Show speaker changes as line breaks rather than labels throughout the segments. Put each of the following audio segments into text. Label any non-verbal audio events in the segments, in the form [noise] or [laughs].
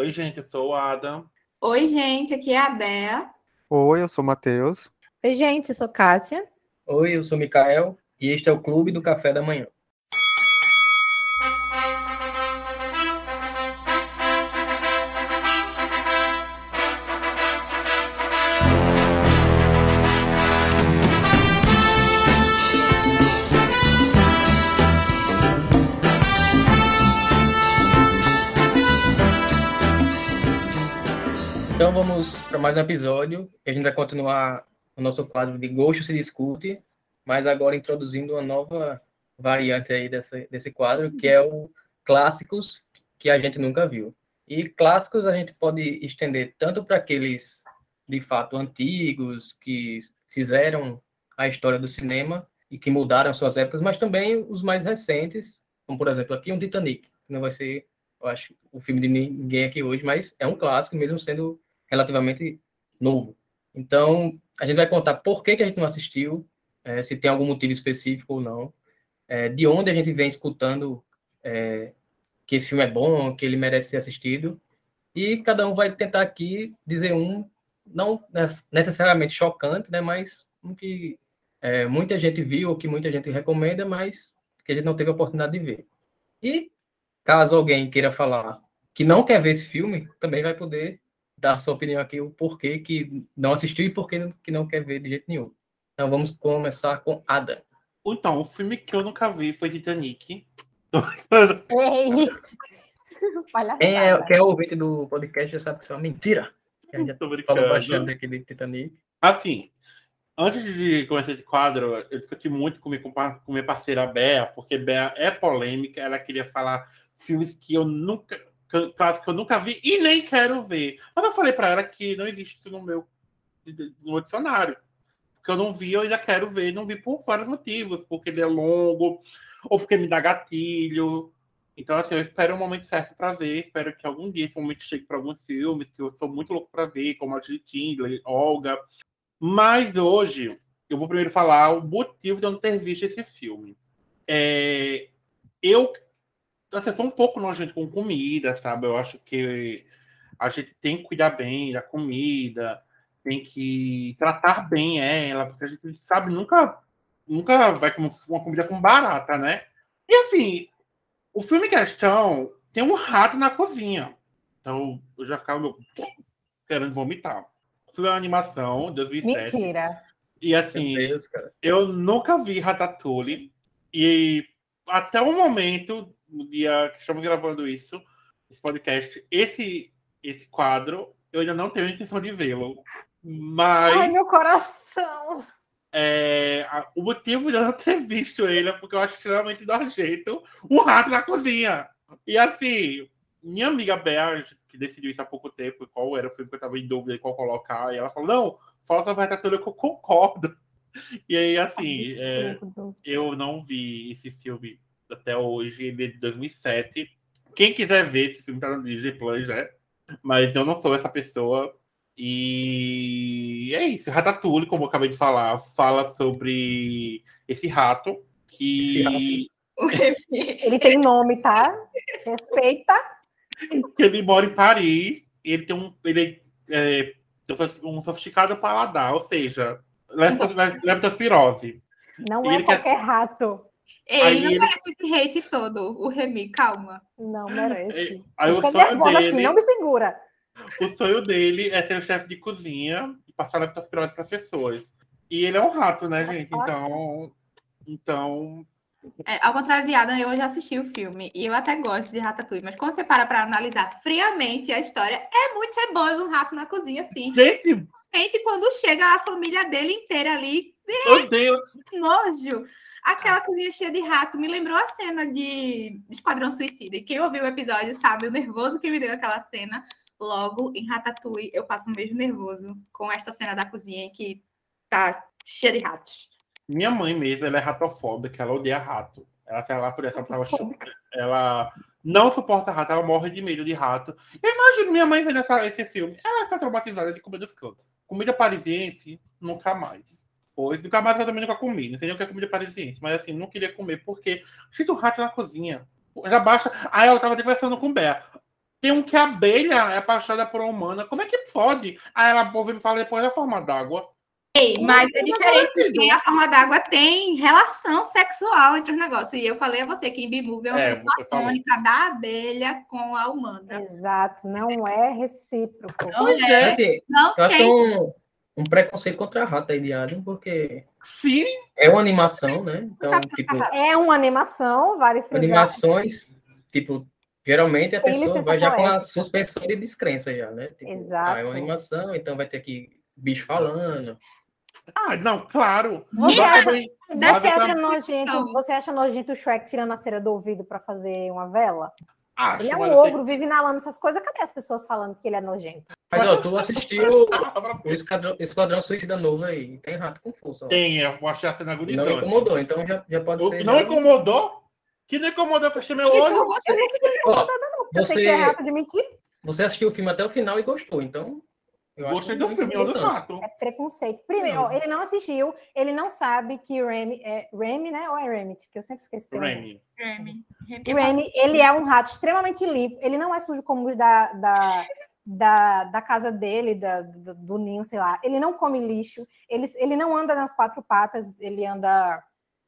Oi, gente, eu sou o Adam.
Oi, gente, aqui é a Bea.
Oi, eu sou o Matheus.
Oi, gente, eu sou Cássia.
Oi, eu sou o Mikael e este é o Clube do Café da Manhã. Mais um episódio. A gente vai continuar o nosso quadro de Gosto se discute, mas agora introduzindo uma nova variante aí dessa, desse quadro, que é o clássicos que a gente nunca viu. E clássicos a gente pode estender tanto para aqueles de fato antigos que fizeram a história do cinema e que mudaram suas épocas, mas também os mais recentes, como por exemplo aqui um Titanic, que não vai ser, eu acho, o filme de ninguém aqui hoje, mas é um clássico mesmo sendo relativamente novo. Então, a gente vai contar por que, que a gente não assistiu, é, se tem algum motivo específico ou não, é, de onde a gente vem escutando é, que esse filme é bom, que ele merece ser assistido, e cada um vai tentar aqui dizer um, não necessariamente chocante, né, mas um que muita gente viu, ou que muita gente recomenda, mas que a gente não teve a oportunidade de ver. E caso alguém queira falar que não quer ver esse filme, também vai poder dar sua opinião aqui, o porquê que não assistiu e porquê que não quer ver de jeito nenhum. Então vamos começar com Adam.
Então, o filme que eu nunca vi foi Titanic. [laughs]
Ei!
Quem é, quem é o ouvinte do podcast já sabe que isso é uma mentira. A gente
Tô
falou bastante aqui de Titanic.
Assim, antes de começar esse quadro, eu discuti muito com com minha parceira Bea, porque Bea é polêmica, ela queria falar filmes que eu nunca, clássicos que eu nunca vi e nem quero ver. Mas eu falei pra ela que não existe no meu, no dicionário. Porque eu não vi, eu ainda quero ver, não vi por vários motivos, porque ele é longo, ou porque me dá gatilho. Então, assim, eu espero o momento certo para ver. Espero que algum dia esse momento chegue para alguns filmes que eu sou muito louco para ver, como a de Tindley, Olga. Mas hoje eu vou primeiro falar o motivo de eu não ter visto esse filme. É, eu assim, sou um pouco nojento com comida, sabe? Eu acho que a gente tem que cuidar bem da comida, tem que tratar bem ela, porque a gente sabe nunca nunca vai comer uma comida com barata, né? E assim, o filme em questão tem um rato na cozinha. Então eu já ficava meu, querendo vomitar. O filme é uma animação, 2007.
Mentira.
E assim,
Deus,
eu nunca vi Ratatouille. E até o momento, no dia que estamos gravando isso, esse podcast, esse, esse quadro, eu ainda não tenho intenção de vê-lo. Mas
Ai, meu coração.
é, a- o motivo de eu não ter visto ele é porque eu acho extremamente nojento um rato na cozinha. E assim, minha amiga Bea, que decidiu isso há pouco tempo, qual era o filme que eu estava em dúvida de qual colocar, e ela falou: não, fala sobre Ratatouille que eu concordo. [laughs] E aí, assim, é, eu não vi esse filme até hoje, ele é de 2007. Quem quiser ver, esse filme tá no Disney Plus, né? Mas eu não sou essa pessoa. E é isso. Ratatouille, como eu acabei de falar, fala sobre esse rato que
Esse rato.
Ele tem nome, tá? Respeita.
que ele mora em Paris. Ele tem um, ele é, tem um sofisticado paladar, ou seja, leptos- leptospirose.
Não
Ele
é
quer-
qualquer rato.
Ei,
Aí
não
ele-
merece esse hate todo, o Remy, calma.
Não merece.
Aí o sonho
nervosa aqui,
dele,
não me segura.
o sonho dele é ser o chefe de cozinha e passar leptospirose para as pessoas. E ele é um rato, né, gente? Então, então
É, ao contrário de Adam, eu já assisti o filme e eu até gosto de Ratatouille, mas quando você para pra analisar friamente a história, é muito ceboso um rato na cozinha, assim.
gente,
Principalmente quando chega a família dele inteira ali,
meu Deus,
que nojo. Aquela cozinha cheia de rato me lembrou a cena de Esquadrão Suicida. E quem ouviu o episódio sabe o nervoso que me deu aquela cena. Logo, em Ratatouille, eu passo um beijo nervoso com esta cena da cozinha que tá cheia de ratos.
minha mãe mesmo, ela é ratofóbica, ela odeia rato. Ela, se ela pudesse, ela, tava ela não suporta rato, ela morre de medo de rato. Eu imagino minha mãe vendo essa- esse filme, ela fica traumatizada de comer dos cantos. Comida parisiense, nunca mais. Pois, nunca mais eu também nunca comi. Não sei nem o que é comida parisiense, mas assim, não queria comer porque sinto um rato na cozinha. Já baixa. Aí ela tava conversando com o Bé. Tem um que a abelha é apaixonada por uma humana. Como é que pode? Aí ela me fala depois da forma d'água.
Ei, mas é
Não,
diferente
não,
porque a forma d'água tem relação sexual entre os negócios. E eu falei a você que em B-Movie é uma
É,
platônica da abelha com a humana.
Exato, não é recíproco.
Não
Pois
é,
é.
Assim,
não
eu acho que é
tem.
um, um preconceito contra a rata aí de Adam, porque
Sim,
é uma animação, né? Então, tipo,
É uma animação, vale frisar.
animações, tipo, geralmente a
Tem
pessoa vai já com a suspensão de descrença já, né? Tipo,
Exato.
Ah, é uma animação, então vai ter aqui bicho falando.
Ah, não, claro.
Você acha-
também-
Você acha, nojento,
Não.
você acha nojento o Shrek tirando a cera do ouvido para fazer uma vela?
Acho,
Ele é um
assim-
ogro, vive inalando essas coisas. Cadê as pessoas falando que ele é nojento?
Mas, ó, tu assistiu [laughs] o Esquadrão, Esquadrão Suicida novo aí, tem rato com força. ó.
Tem, eu achei a cena
E Não incomodou, então já, já pode
O-
ser.
Não incomodou? Que não incomodou, eu fechei meu olho.
Ó,
Eu sei que é
você,
rato de mentira.
você assistiu o filme até o final e gostou, então. Eu
Gostei do
não
filme,
incomodou
do fato.
É preconceito. Primeiro, ó, ele não assistiu, ele não sabe que Remy é Remy, né? Ou é Remit? Que eu sempre esqueço. termo.
Remy.
Remy.
Remy, ele é um rato extremamente limpo. Ele não é sujo como os da, da, da, da casa dele, da, do, do ninho, sei lá. Ele não come lixo. Ele, ele não anda nas quatro patas. Ele anda...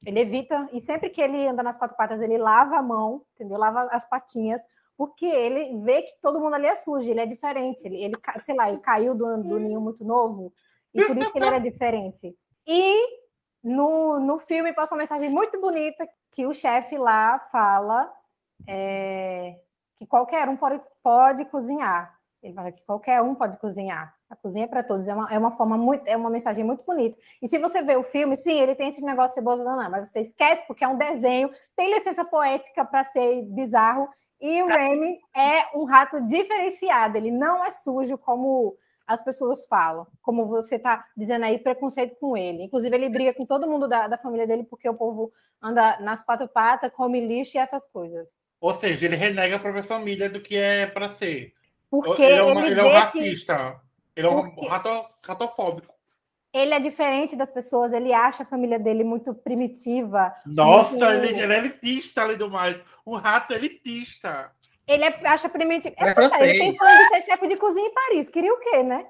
Ele evita. E sempre que ele anda nas quatro patas, ele lava a mão, entendeu? Lava as patinhas. Porque ele vê que todo mundo ali é sujo. Ele é diferente. Ele, ele sei lá, ele caiu do, do ninho muito novo. E por isso que ele era diferente. E no, no filme passou uma mensagem muito bonita que o chefe lá fala é, que qualquer um pode, pode cozinhar. Ele fala que qualquer um pode cozinhar. A cozinha é para todos. É uma, é uma forma muito, é uma mensagem muito bonita. E se você vê o filme, sim, ele tem esse negócio de cebola danada, mas você esquece porque é um desenho, tem licença poética para ser bizarro. E o Remy é um rato diferenciado. Ele não é sujo como as pessoas falam, como você está dizendo aí, preconceito com ele. Inclusive, ele briga com todo mundo da, da família dele porque o povo anda nas quatro patas, come lixo e essas coisas.
Ou seja, ele renega a própria família do que é pra ser.
Porque
ele é, uma-
ele,
ele é um
vê que
racista. Ele é um rato, ratofóbico.
Ele é diferente das pessoas, ele acha a família dele muito primitiva.
Nossa,
Muito-
ele, ele é elitista, além do mais. Um rato elitista.
Ele é- acha primitiva.
É
É, é, ele tem sonho de ser chefe de cozinha em Paris. Queria o quê, né?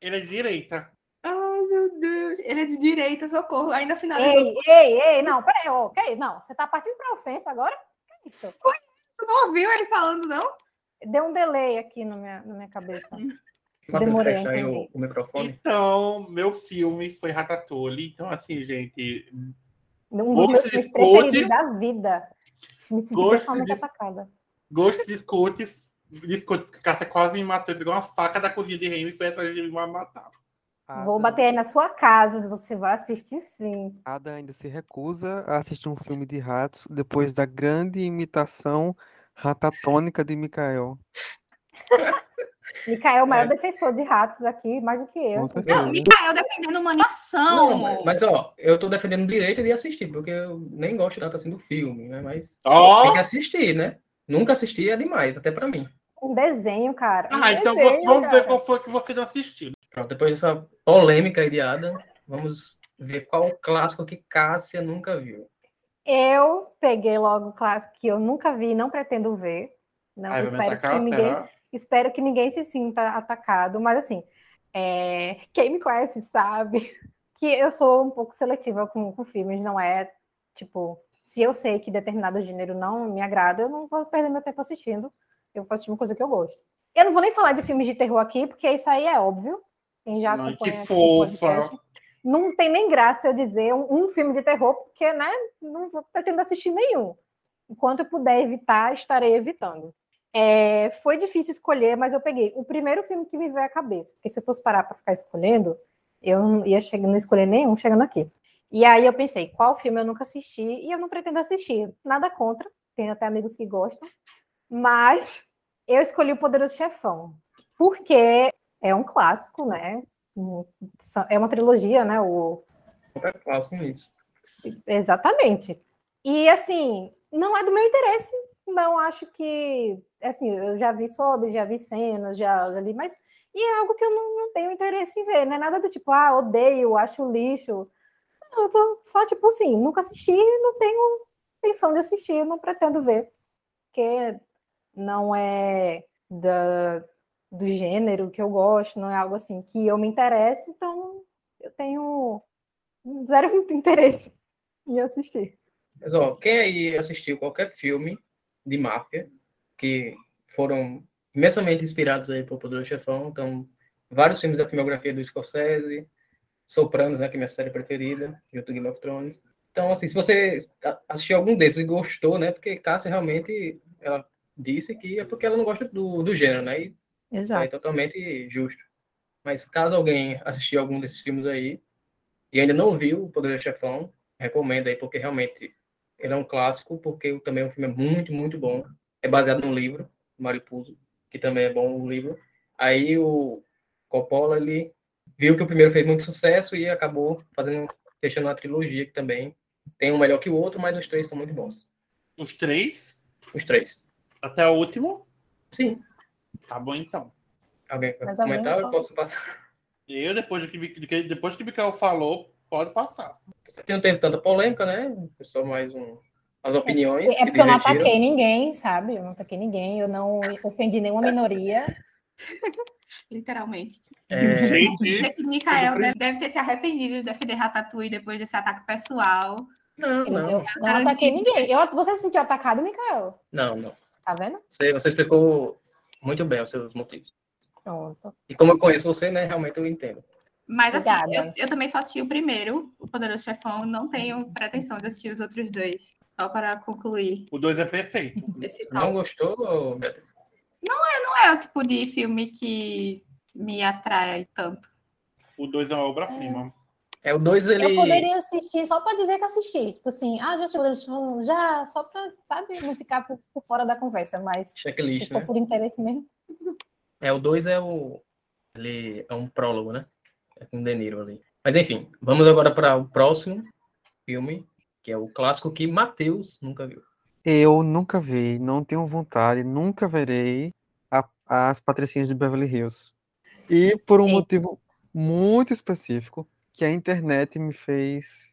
Ele é de direita.
Oh, meu Deus. Ele é de direita, socorro. Ainda finalizou.
Ei, ei, ei, não, peraí, ó, que- não, você tá partindo para ofensa agora? Que isso?
Tu não ouviu ele falando, não?
Deu um delay aqui na minha, na minha cabeça. [laughs] Demorei a
fecha aí o, microfone.
Então, meu filme foi Ratatouille. Então, assim, gente,
Um dos meus filmes preferidos da vida. Me senti
Gosto
pessoalmente
de-
atacada.
gosto de discute. Discute, Cássia quase me matou. Pegou uma faca da cozinha de Remy e foi atrás de me matar.
Vou bater aí na sua casa, você vai assistir sim.
Ada ainda se recusa a assistir um filme de ratos depois da grande imitação ratatônica de Mikael. [laughs]
Micael é o maior
É.
defensor de ratos aqui, mais do que eu.
Não, Mikael defendendo uma animação.
Não, mas, ó, eu tô defendendo o direito de assistir, porque eu nem gosto tanto assim do filme, né? Mas
Ó!
tem que assistir, né? Nunca assisti é demais, até pra mim.
Um desenho, cara. Um
Ah, então
desenho,
vamos ver
cara.
qual foi que você não assistiu.
Pronto, depois dessa polêmica aí de Adam, vamos ver qual o clássico que Cássia nunca viu.
Eu peguei logo o clássico que eu nunca vi, não pretendo ver. Não,
Aí
espero, que ninguém,
será?
Espero que ninguém se sinta atacado, mas assim, é, quem me conhece sabe [laughs] que eu sou um pouco seletiva com, com filmes, não é tipo, se eu sei que determinado gênero não me agrada, eu não vou perder meu tempo assistindo, eu vou assistir uma coisa que eu gosto. Eu não vou nem falar de filmes de terror aqui, porque isso aí é óbvio. Quem já
Ai, que fofa.
não tem nem graça eu dizer um, um filme de terror, porque né, não pretendo assistir nenhum. Enquanto eu puder evitar, estarei evitando. É, foi difícil escolher, mas eu peguei o primeiro filme que me veio à cabeça. Porque se eu fosse parar para ficar escolhendo, eu não ia chegar, não escolher nenhum chegando aqui. E aí eu pensei, qual filme eu nunca assisti e eu não pretendo assistir. Nada contra, tenho até amigos que gostam, mas [laughs] eu escolhi o Poderoso Chefão, porque é um clássico, né? É uma trilogia, né? O,
É clássico isso.
Exatamente. E assim, não é do meu interesse. Não acho que. Assim, eu já vi sobre, já vi cenas, já, já li, mas. E é algo que eu não, não tenho interesse em ver. Não é nada do tipo, ah, odeio, acho lixo. Eu tô só tipo assim, nunca assisti, não tenho intenção de assistir, não pretendo ver. Porque não é. da, do gênero que eu gosto, não é algo assim que eu me interesso, então eu tenho zero [laughs] interesse em assistir.
Mas, ó, quem aí assistiu qualquer filme de máfia, que foram imensamente inspirados aí por Poderoso Chefão, então, vários filmes da filmografia do Scorsese, Sopranos, né, que é minha série preferida, junto com Game of Thrones. Então, assim, se você assistiu algum desses e gostou, né, porque Cássia realmente, ela disse que é porque ela não gosta do, do gênero, né, e
Exato.
é totalmente justo. Mas caso alguém assistir algum desses filmes aí e ainda não viu o Poderoso Chefão, recomendo aí, porque realmente ele é um clássico, porque também o filme é muito, muito bom. É baseado num livro, Mariposo, que também é bom o livro. Aí o Coppola, ele viu que o primeiro fez muito sucesso e acabou fazendo, fechando uma trilogia que também tem um melhor que o outro, mas os três são muito bons.
Os três,
Os três.
até o último.
Sim.
Tá bom, então.
Alguém
ou
comentar?
menos,
Eu posso passar.
Eu, depois do que, do que- depois que o Mikael falou, pode passar.
Isso aqui não teve tanta polêmica, né? Foi só mais um, as opiniões.
É
que
porque eu não ataquei ninguém, sabe? Eu não ataquei ninguém, eu não ofendi nenhuma minoria. [laughs]
Literalmente.
É,
Gente,
que Mikael deve, deve ter se arrependido de defender Ratatouille depois desse ataque pessoal.
não,
Eu,
não,
eu não ataquei ninguém. Eu, você se sentiu atacado, Mikael?
não, não.
Tá vendo?
Você, você explicou muito bem os seus motivos.
Pronto.
E como eu conheço você, né, realmente eu entendo.
Mas assim,
Obrigada.
eu, eu também só assisti o primeiro, o Poderoso Chefão, não tenho pretensão de assistir os outros dois. Só para concluir
o dois é perfeito.
não
tal.
gostou, Beatriz?
Não é o tipo de filme que me atrai tanto.
O dois é uma obra-prima.
É o 2, ele.
Eu poderia assistir só pra dizer que assisti. Tipo assim, ah, já assistiu, já, só pra, sabe, não ficar por, por fora da conversa, mas
Checklist, né?
por interesse mesmo.
É, o 2 é o. Ele é um prólogo, né? É com o De Niro ali. Mas enfim, vamos agora para o próximo filme, que é o clássico que Matheus nunca viu.
Eu nunca vi, não tenho vontade, nunca verei a- as Patricinhas de Beverly Hills. E por um
Sim.
motivo muito específico, que a internet me fez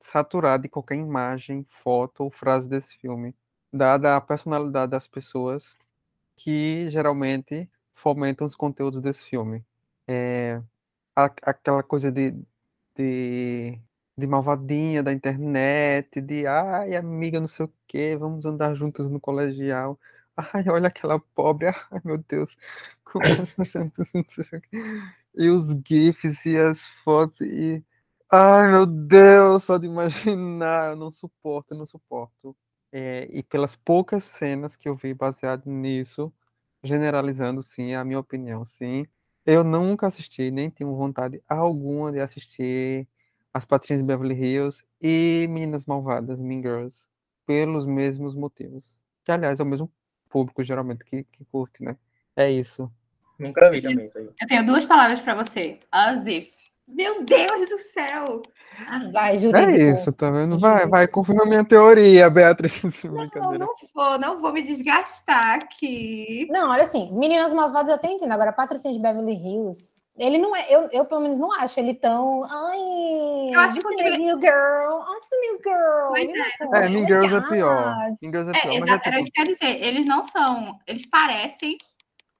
saturar de qualquer imagem, foto ou frase desse filme, dada a personalidade das pessoas que geralmente fomentam os conteúdos desse filme. É, a- aquela coisa de, de de malvadinha da internet, de ai, amiga, não sei o quê, vamos andar juntos no colegial. [laughs] Ai, olha aquela pobre, [laughs] ai meu Deus. como [laughs] E os GIFs e as fotos e. Ai meu Deus, só de imaginar, eu não suporto, eu não suporto. É, e pelas poucas cenas que eu vi baseado nisso, generalizando sim, a minha opinião, sim. Eu nunca assisti, nem tenho vontade alguma de assistir As Patricinhas de Beverly Hills e Meninas Malvadas, Mean Girls, pelos mesmos motivos. Que, aliás, é o mesmo público, geralmente, que, que curte, né? É isso.
Nunca vi também isso aí.
Eu tenho duas palavras para você. As if. Meu Deus do céu!
Vai, jurídico.
É isso, tá vendo? Vai, vai, confirma a minha teoria, Beatriz. [laughs]
Não, não vou, não vou me desgastar aqui.
Não, olha assim, Meninas Malvadas eu até entendo. Agora, Patricinha de Beverly Hills, ele não é, eu, eu pelo menos não acho ele tão. Ai,
Eu acho que
a
deve-
new girl, it's a new girl. Ele
é.
É, Mean Girls é pior. Mean Girls é
É,
pior, mas é
exato, era
tipo,
isso que eu ia dizer. Eles não são. Eles parecem.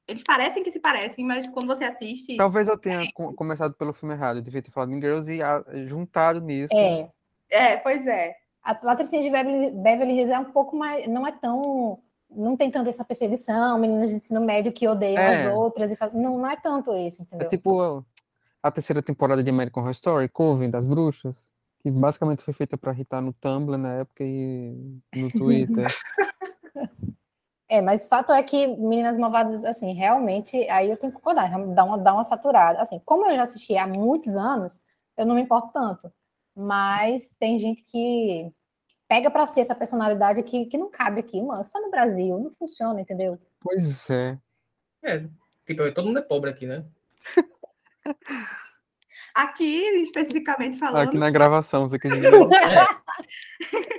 Eles parecem que se parecem, mas quando você assiste.
talvez eu tenha co- começado pelo filme errado. Eu devia ter falado Mean Girls e ah, juntado nisso.
É,
É, pois é.
a Patricinha de Beverly, Beverly Hills é um pouco mais. Não é tão. Não tem tanto essa perseguição, meninas de ensino médio que odeiam
É.
as outras. E faz, não, não é tanto isso,
É
entendeu?
tipo a terceira temporada de American Horror Story, Coven das Bruxas, que basicamente foi feita para irritar no Tumblr na época e no [laughs] Twitter.
É, mas o fato é que Meninas Malvadas, assim, realmente, aí eu tenho que concordar, dá uma, dá uma saturada. Assim, como eu já assisti há muitos anos, eu não me importo tanto. Mas tem gente que pega pra si essa personalidade que, que não cabe aqui. Mano, você tá no Brasil, não funciona, entendeu?
pois é.
É, tipo, todo mundo é pobre aqui, né?
Aqui, especificamente falando.
Aqui na gravação, você quer dizer. [laughs]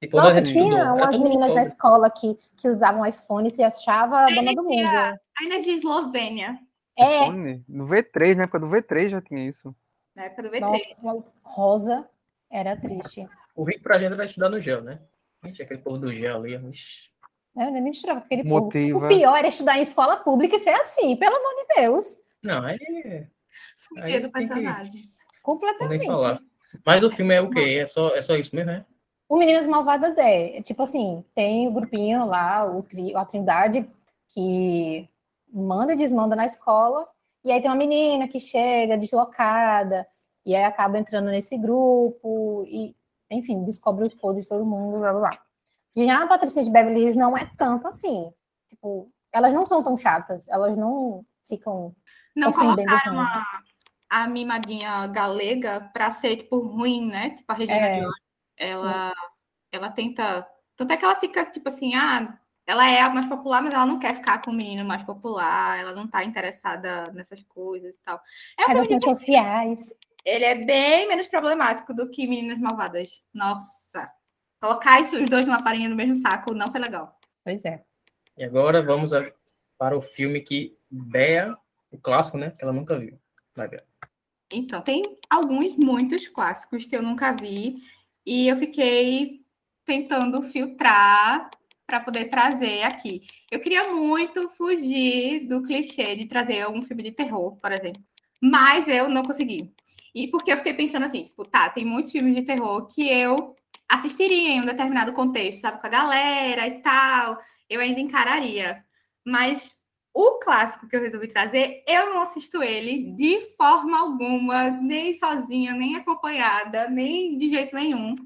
Tipo,
Nossa, tinha umas
todo
meninas na escola que, que usavam iPhone e se achava a dona do mundo.
Ainda de Eslovênia,
É,
iPhone? No V3, na época do V3 já tinha isso.
na época do V3.
nossa, rosa era triste.
O rico pra gente vai estudar no gel, né? Gente, aquele povo do gel ali, ixi.
É, nem me misturava com aquele povo.
Motiva.
O pior era estudar em escola pública e ser assim, pelo amor de Deus.
Não, aí
Fugir do
que-
personagem.
Completamente.
que falar. Mas o filme é o quê? É só, é só isso mesmo, né?
O Meninas Malvadas é, é tipo assim, tem o grupinho lá, o tri, a Trindade, que manda e desmanda na escola, e aí tem uma menina que chega deslocada, e aí acaba entrando nesse grupo, e, enfim, descobre os podres de todo mundo, blá blá blá. Já a Patricinha de Beverly Hills não é tanto assim. Tipo, elas não são tão chatas, elas não ficam.
Não colocaram
tanto.
a, a mimadinha galega pra ser, tipo, ruim, né? Tipo, a Regina
É.
George. Ela, ela tenta... Tanto é que ela fica, tipo assim, ah, ela é a mais popular, mas ela não quer ficar com o menino mais popular, ela não tá interessada nessas coisas e tal. É um
Relações sociais.
Ele é bem menos problemático do que Meninas Malvadas. Nossa. Colocar isso, os dois numa farinha no mesmo saco não foi legal.
Pois é.
E agora vamos a- para o filme que Bea, o clássico, né? Que ela nunca viu. Vai ver.
Então, tem alguns, muitos clássicos que eu nunca vi. E eu fiquei tentando filtrar para poder trazer aqui. Eu queria muito fugir do clichê de trazer algum filme de terror, por exemplo. Mas eu não consegui. E porque eu fiquei pensando assim, tipo, tá, tem muitos filmes de terror que eu assistiria em um determinado contexto, sabe, com a galera e tal, eu ainda encararia. Mas o clássico que eu resolvi trazer, eu não assisto ele de forma alguma, nem sozinha, nem acompanhada, nem de jeito nenhum,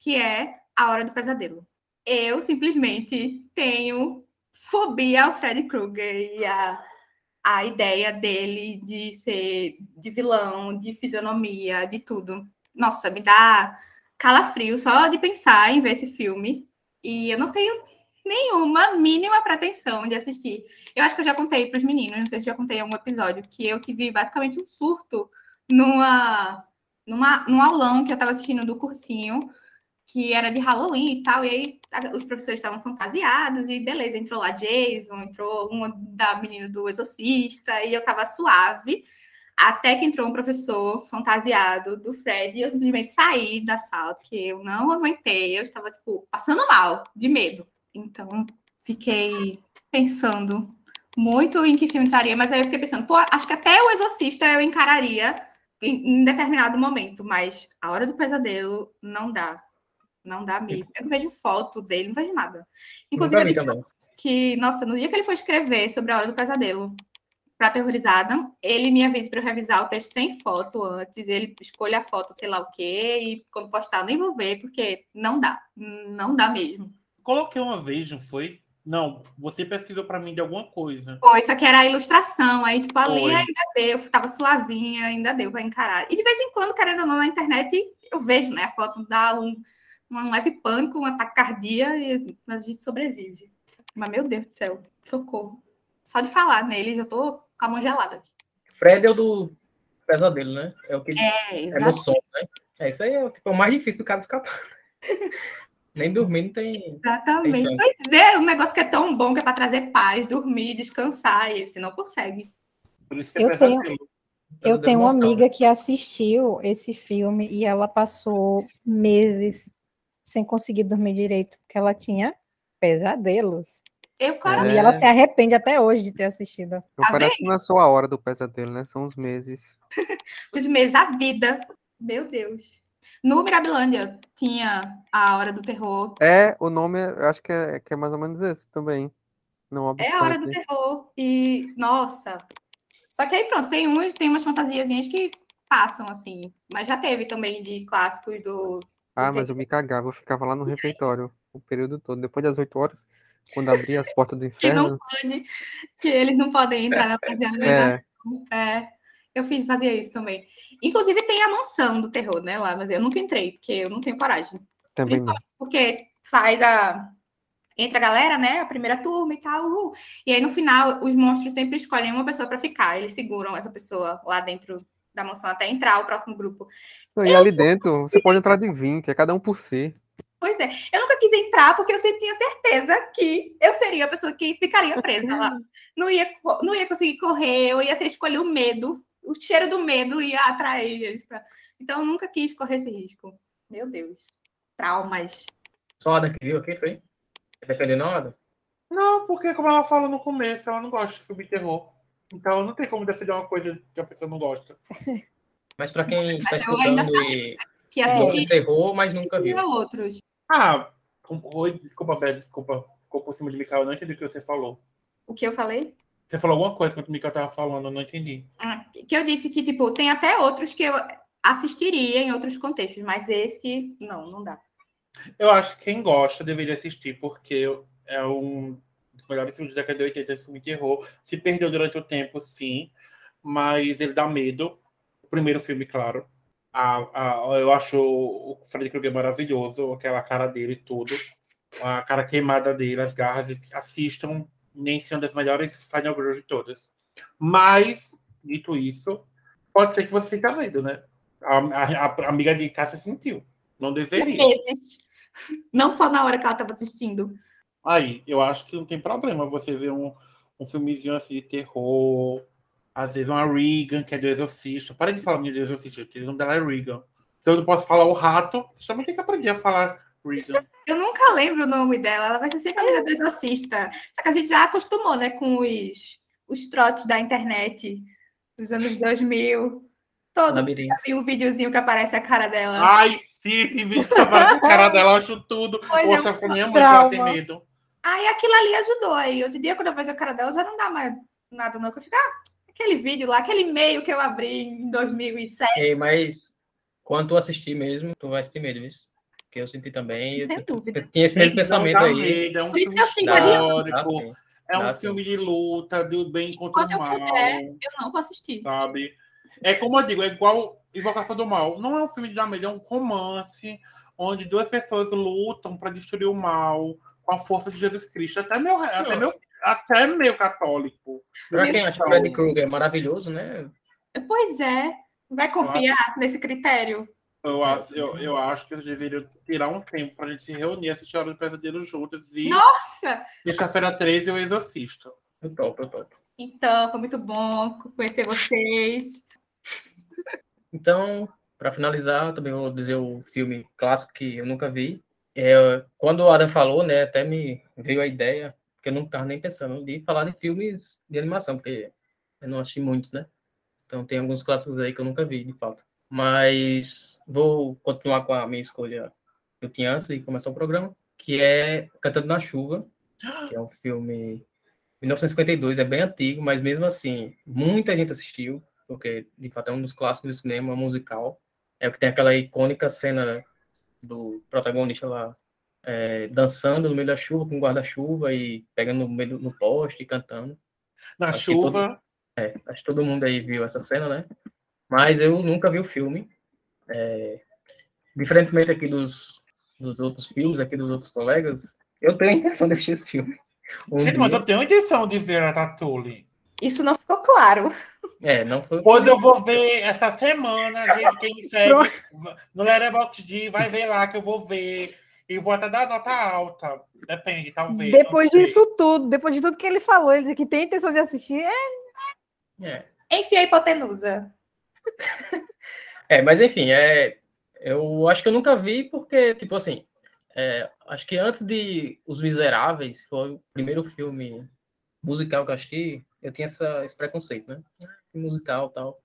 que é A Hora do Pesadelo. Eu simplesmente tenho fobia ao Freddy Krueger e a, a ideia dele de ser de vilão, de fisionomia, de tudo. Nossa, me dá calafrio só de pensar em ver esse filme. E eu não tenho nenhuma mínima pretensão de assistir. Eu acho que eu já contei para os meninos, não sei se já contei em algum episódio, que eu tive basicamente um surto numa, numa, num aulão que eu estava assistindo do cursinho, que era de Halloween e tal, e aí os professores estavam fantasiados, e beleza, entrou lá Jason, entrou uma da menina do Exorcista, e eu estava suave, até que entrou um professor fantasiado do Fred, e eu simplesmente saí da sala, porque eu não aguentei, eu estava, tipo, passando mal, de medo. Então, fiquei pensando muito em que filme entraria, mas aí eu fiquei pensando, pô, acho que até o Exorcista eu encararia em, em determinado momento, mas a Hora do Pesadelo não dá. Não dá mesmo. Eu não vejo foto dele, não vejo nada. Inclusive, que, nossa, no dia que ele foi escrever sobre a Hora do Pesadelo para Aterrorizada, ele me avisa para eu revisar o texto sem foto antes, ele escolhe a foto, sei lá o quê, e quando postar, nem vou ver, porque não dá. Não dá mesmo.
Coloquei uma vez, não foi? Não, você pesquisou pra mim de alguma coisa.
Pô, isso aqui era a ilustração, aí, tipo, ali
Foi.
ainda deu, tava suavinha, ainda deu para encarar. E de vez em quando, querendo ou não, na internet, eu vejo, né, a foto dá um, um leve pânico, um ataque cardíaco, e mas a gente sobrevive. Mas, meu Deus do céu, socorro. Só de falar nele, já tô com a mão gelada aqui.
Fred é o do pesadelo, né? É o que
É,
é no som, né? É, isso aí é, tipo, o mais difícil do cara escapar. [laughs] Nem dormir não tem.
Exatamente.
Tem
Pois é, um negócio que é tão bom que é para trazer paz, dormir, descansar, e você não consegue.
Por isso que é
Eu tenho-. Eu tenho uma amiga que assistiu esse filme e ela passou meses sem conseguir dormir direito, porque ela tinha pesadelos.
Eu, claro,
E ela se arrepende até hoje de ter assistido.
Então
Tá
parece que não é só a hora do pesadelo, né? São os meses. [laughs]
os meses, a vida. Meu Deus. No Mirabilândia tinha a Hora do Terror.
É, o nome, eu acho que é, que é mais ou menos esse também. Não
É a Hora do. Terror. E, nossa. Só que aí, pronto, tem, um, tem umas fantasiazinhas que passam, assim. Mas já teve também de clássicos do.
Ah, mas eu me cagava, eu ficava lá no refeitório o período todo. Depois das 8 horas, quando abria as portas do [laughs]
Que não
inferno.
pode, que eles não podem entrar na fantasiazinha.
É,
É, eu fiz, fazia isso também. Inclusive tem a mansão do terror, né, lá, mas eu nunca entrei, porque eu não tenho coragem.
também não.
Porque faz a. Entra a galera, né? A primeira turma e tal. E aí, no final, os monstros sempre escolhem uma pessoa para ficar. Eles seguram essa pessoa lá dentro da mansão até entrar o próximo grupo.
Não, E ali dentro, você pode entrar de 20, é cada um por si.
Pois é, eu nunca quis entrar porque eu sempre tinha certeza que eu seria a pessoa que ficaria presa lá. [laughs] Não ia, não ia conseguir correr, eu ia ser escolher o medo, o cheiro do medo ia atrair eles. Pra... Então eu nunca quis correr esse risco. Meu Deus. Traumas.
Só a Adam que viu aqui, foi? Defendendo a Adam?
Não, porque como ela falou no começo, ela não gosta de filme de terror. Então não tem como defender uma coisa que a pessoa não gosta. [laughs]
Mas pra quem está escutando e
Que
gosta de
assisti
terror, mas nunca viu.
a outros.
Ah, com- oi, desculpa, Bé, desculpa. Ficou por cima de eu não entendi o que você falou.
O que eu falei?
Você falou alguma coisa enquanto o Mikael tava falando, eu não entendi.
Ah, Que eu disse que, tipo, tem até outros que eu assistiria em outros contextos, mas esse, não, não dá.
Eu acho que quem gosta deveria assistir, porque é um dos melhores filmes da década de 80 de filme de terror. Se perdeu durante o tempo, sim, mas ele dá medo. O primeiro filme, claro. A, a- eu acho o Freddy Krueger maravilhoso, aquela cara dele e tudo. A cara queimada dele, as garras. Assistam, nem são das melhores Final Girls de todas. Mas, dito isso, pode ser que você tenha medo, né? A, a- a amiga de Cássia sentiu. Não deveria.
Não só na hora que ela estava assistindo.
Aí, eu acho que não tem problema você ver um, um filmezinho assim de terror, às vezes uma Regan, que é do Exorcista. Para de falar minha do Exorcista, porque o nome dela é Regan. Então eu não posso falar o rato, você também tem que aprender a falar Regan.
Eu nunca lembro o nome dela, ela vai ser sempre a do exorcista. Só que a gente já acostumou, né, com os, os trotes da internet dos anos 2000. Todo viu um videozinho que aparece a cara dela.
Ai, sim, vídeo que aparece a cara dela, eu acho tudo.
Pois
Poxa,
é,
com minha mãe que ela tem medo.
Aí aquilo ali ajudou. Aí hoje em dia, quando eu vejo a cara dela, já não dá mais nada, não. Que eu fico, ah, aquele vídeo lá, aquele e-mail que eu abri em 2007.
Ei, mas quando tu assistir mesmo, tu vai sentir medo, viu? Porque eu senti também.
Não tem
eu,
dúvida.
eu tinha esse mesmo pensamento aí.
medo, é um
Por isso
filme
que eu sigo
histórico,
sim.
é um
sim.
filme de luta, do bem contra
Quando
o
eu
mal.
puder. Eu não vou assistir.
sabe? É como eu digo, é igual Invocação do Mal. Não é um filme de dar medo, é um romance onde duas pessoas lutam para destruir o mal com a força de Jesus Cristo. Até meu, até meu, até meu católico.
Pra quem acha. Freddy Krueger maravilhoso, né?
Pois é. Vai confiar nesse critério?
Eu acho, eu, eu acho que eles deveriam tirar um tempo para a gente se reunir, assistir a Hora do Pesadelo juntos e
Nossa!
Sexta-feira 13 o Exorcista.
Eu topo, eu topo.
Então, foi muito bom conhecer vocês.
Então, para finalizar, eu também vou dizer o filme clássico que eu nunca vi. É, quando o Adam falou, né, até me veio a ideia, que eu não estava nem pensando, de falar de filmes de animação, porque eu não assisti muitos, né? Então tem alguns clássicos aí que eu nunca vi, de fato. Mas vou continuar com a minha escolha que eu tinha antes de começar o programa, que é Cantando na Chuva, que é um filme 1952, é bem antigo, mas mesmo assim, muita gente assistiu, porque de fato é um dos clássicos do cinema musical. É o que tem aquela icônica cena do protagonista lá é, dançando no meio da chuva com guarda-chuva e pegando no meio do no poste e cantando.
Na
Acho
chuva.
É, acho que todo mundo aí viu essa cena, né? Mas eu nunca vi o filme. É, diferentemente aqui dos, dos outros filmes, aqui dos outros colegas, eu tenho a intenção de assistir esse filme. Um
Gente, mas
dia.
eu tenho intenção de ver a Ratatouille.
Isso não ficou claro.
É, não foi.
Pois eu vou ver essa semana, gente. Quem segue no Letterboxd vai ver lá que eu vou ver. E vou até dar nota alta. Depende, talvez.
Depois disso tudo, depois de tudo que ele falou, ele disse que tem intenção de assistir, é
É.
Enfim, a hipotenusa. [laughs]
É, mas enfim, é, eu acho que eu nunca vi porque, tipo assim, é, acho que antes de Os Miseráveis, foi o primeiro filme musical que eu assisti, eu tinha essa, esse preconceito, né? Musical tal.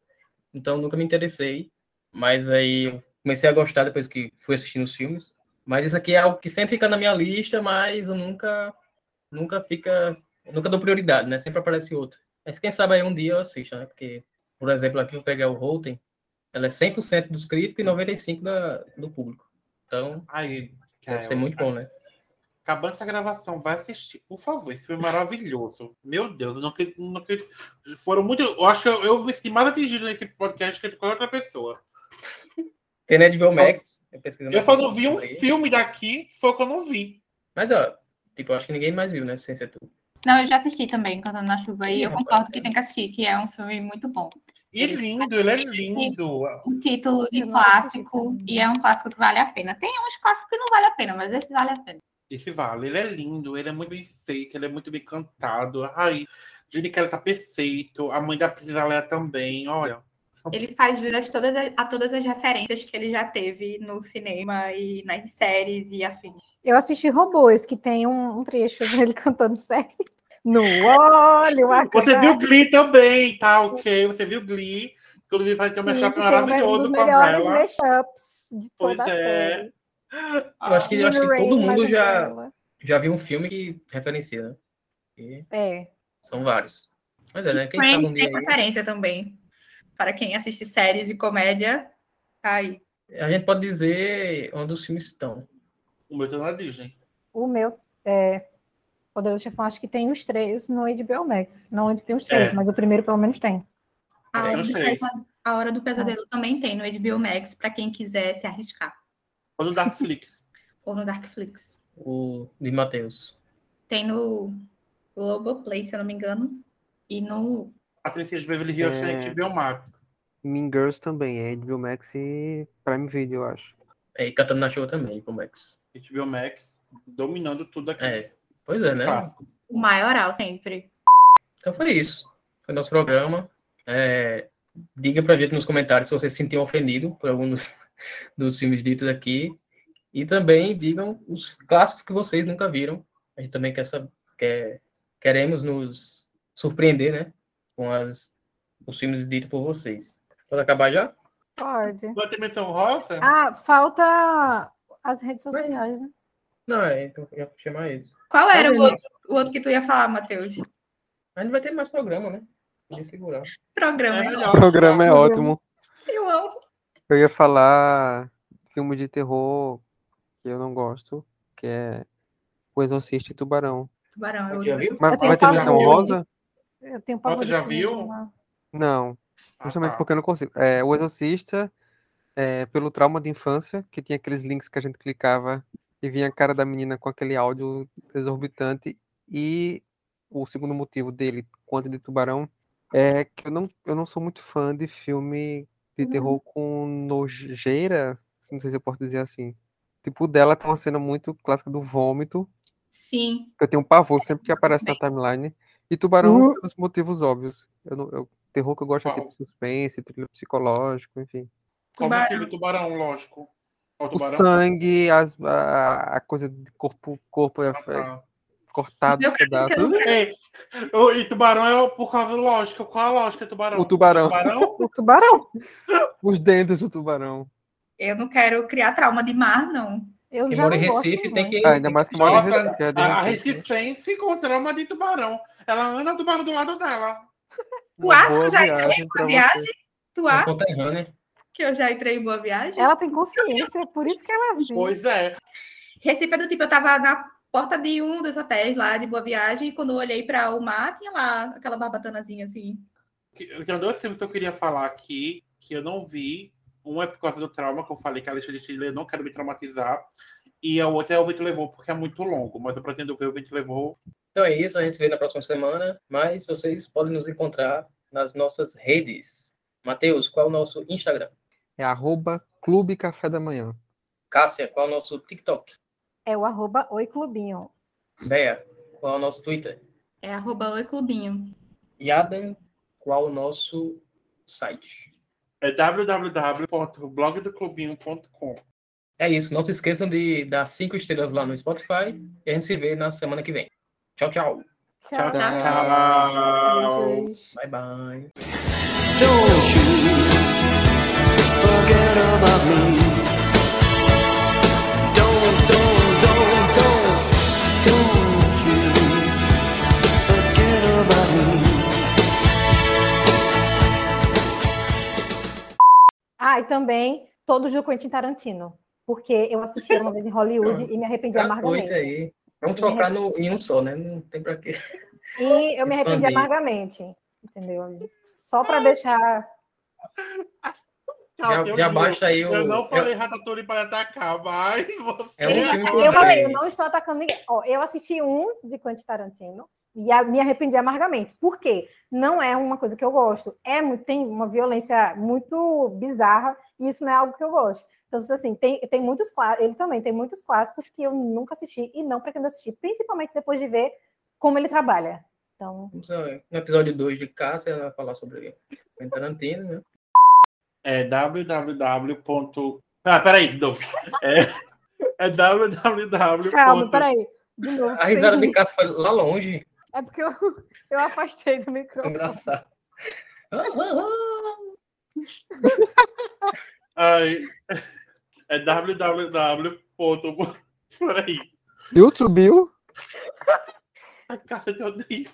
Então nunca me interessei, mas aí comecei a gostar depois que fui assistindo os filmes. Mas isso aqui é algo que sempre fica na minha lista, mas eu nunca, nunca fica, nunca dou prioridade, né? Sempre aparece outro. Mas quem sabe aí um dia eu assisto, né? Porque, por exemplo, aqui eu peguei o Rotten, ela é 100% dos críticos e 95% da, do público. Então,
Aí,
deve ser muito bom, né?
Acabando essa gravação, vai assistir, por favor. Esse filme é maravilhoso. Meu Deus, eu não acredito. Não acredito. Foram muito. Eu acho que eu, eu me senti mais atingido nesse podcast que qualquer outra pessoa.
Tem na HBO Max. Eu, pesquisando
Eu só não vi um
aí.
filme daqui, que foi o que eu não vi.
Mas, ó, tipo, eu acho que ninguém mais viu, né? Sem ser tu.
Não, eu já assisti também, Cantando na Chuva, e eu concordo que tem que assistir, que é um filme muito bom.
E lindo, ele é lindo.
Um título de clássico, e é um clássico que vale a pena. Tem uns clássicos que não vale a pena, mas esse vale a pena.
Esse vale, ele é lindo, ele é muito bem feito, ele é muito bem cantado. Ai, Jenny Kelly tá perfeito. A mãe da Princesa Leia também, olha.
Ele faz jus a todas, as- a todas as referências que ele já teve no cinema e nas séries e afins.
Eu assisti Robôs, que tem um, um trecho [laughs] dele cantando sério. No olho, a
Você viu Glee também, tá ok? Você viu Glee. Inclusive vai ter um mashup
um
maravilhoso com a
melhores
Bella.
mashups de
Pois
toda a
é.
série.
Eu acho que, eu acho que todo mundo já, já viu um filme que referencia, né? E
É.
são vários. Mas é, né? Quem sabe
Friends
um
tem referência também. Para quem assiste séries de comédia, tá aí.
A gente pode dizer onde os filmes estão.
O meu tá na Disney.
O meu é. Poderoso Chefão, acho que tem os três no HBO Max. Não onde tem os três,
É.
mas o primeiro pelo menos tem.
A hora, do. Pesadelo, a Hora do Pesadelo também tem no HBO Max, para quem quiser se arriscar.
Ou no Darkflix. [laughs]
Ou no Darkflix.
O de Matheus.
Tem no Globoplay, se eu não me engano. E no.
A Princesa de Beverly Hills
É.
tem HBO Max.
Mean Girls também, é HBO Max e Prime Video, eu acho.
É, e Cantando na Show também, com o Max.
HBO Max dominando tudo aqui.
É, pois é, né?
Clássico.
O maioral sempre.
Então foi isso. Foi nosso programa. É, diga pra gente nos comentários se você se sentiu ofendido por algum dos, [laughs] dos filmes ditos aqui. E também digam os clássicos que vocês nunca viram. A gente também quer saber, quer, queremos nos surpreender, né? Com as, os filmes ditos por vocês. Pode acabar já?
Pode.
Vai ter menção rosa?
Ah, falta as redes sociais, né?
Não, é, então eu ia chamar esse.
Qual era o outro, o outro que tu ia falar, Matheus?
A gente vai ter mais programa, né? Podia segurar.
Programa.
É
hein?
melhor.
O programa é ótimo.
Eu amo.
Eu ia falar filme de terror que eu não gosto, que é O Exorcista e Tubarão.
Tubarão. Eu
Já viu?
Mas vai ter menção rosa?
Eu tenho pavor
Você
de
já viu?
né?
Não,
Ah,
justamente
tá.
porque eu não consigo. É, o Exorcista, é, pelo trauma de infância, que tinha aqueles links que a gente clicava e vinha a cara da menina com aquele áudio exorbitante, e o segundo motivo dele, quanto de Tubarão, é que eu não, eu não sou muito fã de filme de terror com nojeira, não sei se eu posso dizer assim. Tipo, o dela tem uma cena muito clássica do vômito,
Sim.
que eu tenho um pavor sempre que aparece na timeline. E Tubarão,
Uhum.
pelos motivos óbvios. Eu não, eu, terror que eu gosto é
Qual?
tipo suspense, thriller psicológico, enfim.
Como
Tubarão.
aquele tubarão, lógico. O
O sangue, as, a, a coisa de corpo, corpo é,
Ah, tá.
cortado em pedaços.
o- e tubarão é por causa lógica. Qual a lógica do tubarão?
O tubarão.
Tubarão? [laughs]
O tubarão.
Os dentes do tubarão.
Eu não quero criar trauma de mar, não.
Eu
Quem
já
mora em
gosto
Recife tem que.
Ah, ainda mais que mora em Recife. é
a, a
Recife.
Recifense com trauma de tubarão. Ela anda tubarão do lado dela.
Tu acha que já
pra
uma viagem? Tu
É
acha
conterrânea.
Que eu já entrei em boa viagem?
Ela tem consciência, por isso que ela é assim.
Pois é.
Recife é do tipo, eu tava na porta de um dos hotéis lá de Boa Viagem e quando eu olhei para o mar, tinha lá aquela barbatanazinha assim.
Eu tenho dois filmes que eu queria falar aqui, que eu não vi. Um é por causa do trauma, que eu falei que a lista de Chile eu não quero me traumatizar. E a outra é o Vento Levou, porque é muito longo, mas eu pretendo ver o Vento Levou.
Então é isso, a gente se vê na próxima semana, mas vocês podem nos encontrar nas nossas redes. Matheus, qual é o nosso Instagram?
É arroba Clube Café da Manhã.
Cássia, qual é o nosso TikTok?
É o arroba Oi Clubinho.
Bea, qual é o nosso Twitter?
É arroba Oi Clubinho.
E Adam, qual é o nosso site?
É www.blogdoclubinho.com.
É isso, não se esqueçam de dar cinco estrelas lá no Spotify e a gente se vê na semana que vem. Tchau, tchau.
Tchau,
tchau.
tchau.
Beijos.
Bye, bye.
Don't you forget about me. Don't, don't, don't, don't, don't you forget about me.
Ah, e também todos do Quentin Tarantino. Porque eu assisti uma vez em Hollywood [laughs] e me arrependi
Tá
amargamente.
aí. Vamos focar no, em um só, né? Não tem pra quê.
E eu me arrependi amargamente. Entendeu? Só para deixar.
Já,
eu
já baixa aí o.
Eu não
é-
falei Ratatouille para atacar, mas [laughs] você.
É um filme que
Eu falei, eu não estou atacando ninguém. Ó, eu assisti um de Quentin Tarantino e a- me arrependi amargamente. Por quê? Não é uma coisa que eu gosto. É muito, tem uma violência muito bizarra e isso não é algo que eu gosto. Então, assim, tem, tem muitos ele também tem muitos clássicos que eu nunca assisti e não pretendo assistir, principalmente depois de ver como ele trabalha. Então,
No episódio 2 de Cássia, ela vai falar sobre Tarantino, né?
É www. ponto- Ah, peraí, não. É, é www.
Calma, peraí. De novo.
A
sem
risada de. Cássio foi lá longe.
É porque eu, eu afastei do microfone.
Engraçado. [laughs]
Ai, é www. ponto- Peraí.
YouTube,
A caixa de odeio.